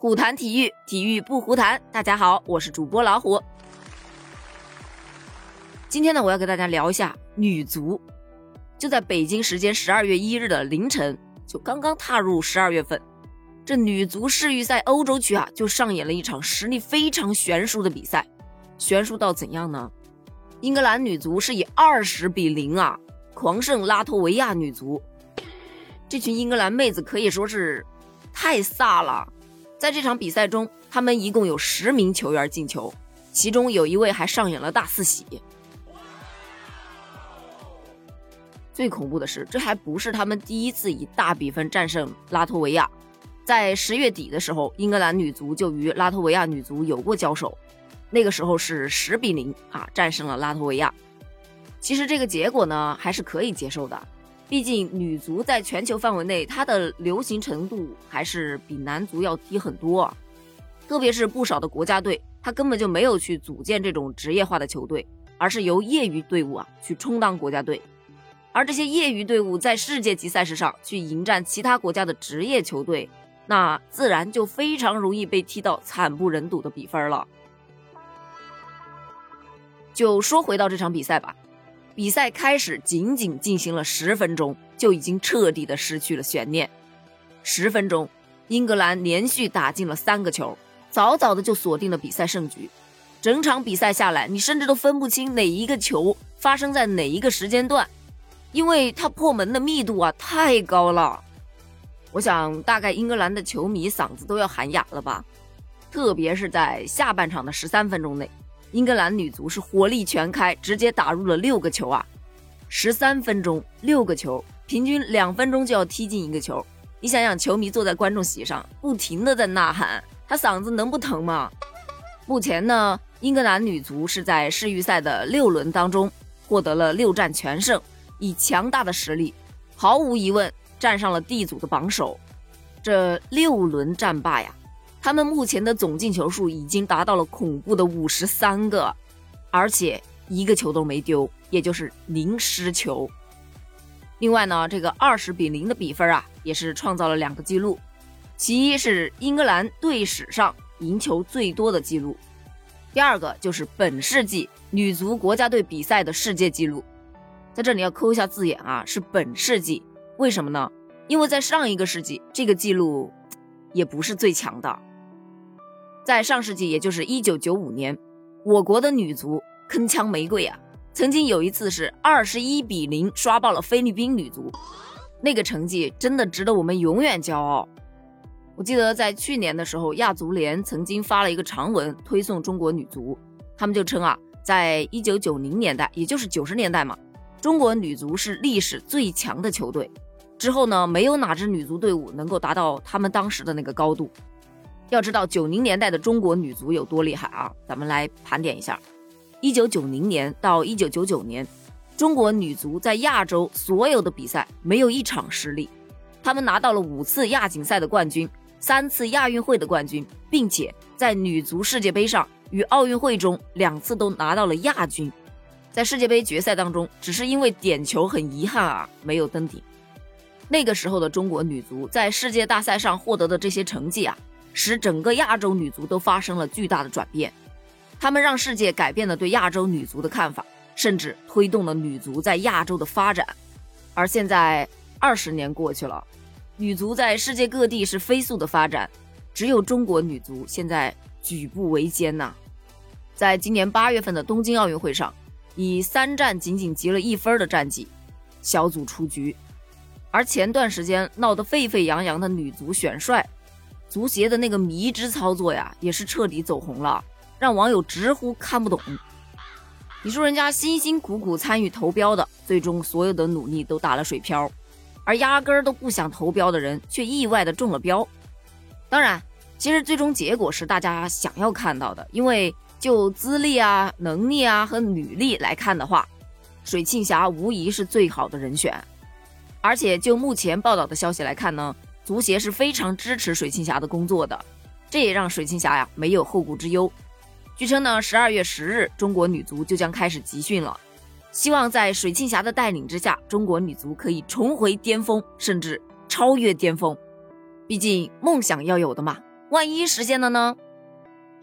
虎谈体育，体育不胡谈。大家好，我是主播老虎。今天呢，我要给大家聊一下女足。就在北京时间十二月一日的凌晨，就刚刚踏入十二月份，这女足世预赛欧洲区啊，就上演了一场实力非常悬殊的比赛。悬殊到怎样呢？英格兰女足是以二十比零啊，狂胜拉脱维亚女足。这群英格兰妹子可以说是太飒了。在这场比赛中，他们一共有十名球员进球，其中有一位还上演了大四喜。最恐怖的是，这还不是他们第一次以大比分战胜拉脱维亚。在十月底的时候，英格兰女足就与拉脱维亚女足有过交手，那个时候是十比零啊战胜了拉脱维亚。其实这个结果呢，还是可以接受的。毕竟女足在全球范围内，它的流行程度还是比男足要低很多。特别是不少的国家队，它根本就没有去组建这种职业化的球队，而是由业余队伍啊去充当国家队。而这些业余队伍在世界级赛事上去迎战其他国家的职业球队，那自然就非常容易被踢到惨不忍睹的比分了。就说回到这场比赛吧。比赛开始仅仅进行了十分钟，就已经彻底的失去了悬念。十分钟，英格兰连续打进了三个球，早早的就锁定了比赛胜局。整场比赛下来，你甚至都分不清哪一个球发生在哪一个时间段，因为他破门的密度啊太高了。我想，大概英格兰的球迷嗓子都要喊哑了吧，特别是在下半场的十三分钟内。英格兰女足是火力全开，直接打入了六个球啊！十三分钟六个球，平均两分钟就要踢进一个球。你想想，球迷坐在观众席上，不停的在呐喊，他嗓子能不疼吗？目前呢，英格兰女足是在世预赛的六轮当中获得了六战全胜，以强大的实力，毫无疑问站上了 D 组的榜首。这六轮战罢呀！他们目前的总进球数已经达到了恐怖的五十三个，而且一个球都没丢，也就是零失球。另外呢，这个二十比零的比分啊，也是创造了两个记录，其一是英格兰队史上赢球最多的记录，第二个就是本世纪女足国家队比赛的世界纪录。在这里要抠一下字眼啊，是本世纪，为什么呢？因为在上一个世纪，这个记录也不是最强的。在上世纪，也就是一九九五年，我国的女足铿锵玫瑰啊，曾经有一次是二十一比零刷爆了菲律宾女足，那个成绩真的值得我们永远骄傲。我记得在去年的时候，亚足联曾经发了一个长文推送中国女足，他们就称啊，在一九九零年代，也就是九十年代嘛，中国女足是历史最强的球队。之后呢，没有哪支女足队伍能够达到他们当时的那个高度。要知道九零年代的中国女足有多厉害啊！咱们来盘点一下：一九九零年到一九九九年，中国女足在亚洲所有的比赛没有一场失利，他们拿到了五次亚锦赛的冠军，三次亚运会的冠军，并且在女足世界杯上与奥运会中两次都拿到了亚军。在世界杯决赛当中，只是因为点球很遗憾啊，没有登顶。那个时候的中国女足在世界大赛上获得的这些成绩啊。使整个亚洲女足都发生了巨大的转变，他们让世界改变了对亚洲女足的看法，甚至推动了女足在亚洲的发展。而现在二十年过去了，女足在世界各地是飞速的发展，只有中国女足现在举步维艰呐。在今年八月份的东京奥运会上，以三战仅仅积了一分的战绩，小组出局。而前段时间闹得沸沸扬扬的女足选帅。足协的那个迷之操作呀，也是彻底走红了，让网友直呼看不懂。你说人家辛辛苦苦参与投标的，最终所有的努力都打了水漂，而压根儿都不想投标的人却意外的中了标。当然，其实最终结果是大家想要看到的，因为就资历啊、能力啊和履历来看的话，水庆霞无疑是最好的人选。而且就目前报道的消息来看呢。足协是非常支持水庆霞的工作的，这也让水庆霞呀没有后顾之忧。据称呢，十二月十日，中国女足就将开始集训了，希望在水庆霞的带领之下，中国女足可以重回巅峰，甚至超越巅峰。毕竟梦想要有的嘛，万一实现了呢？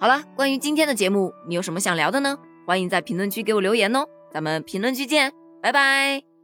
好了，关于今天的节目，你有什么想聊的呢？欢迎在评论区给我留言哦，咱们评论区见，拜拜。